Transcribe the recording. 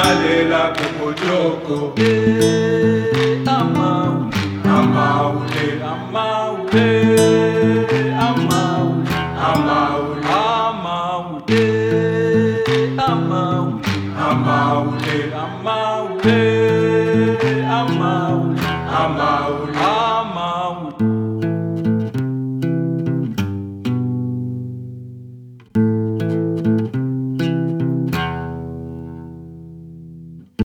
nalela kumujoko amaule amaule amaule amaule amaule amaule amaule amaule amaule amaule amaule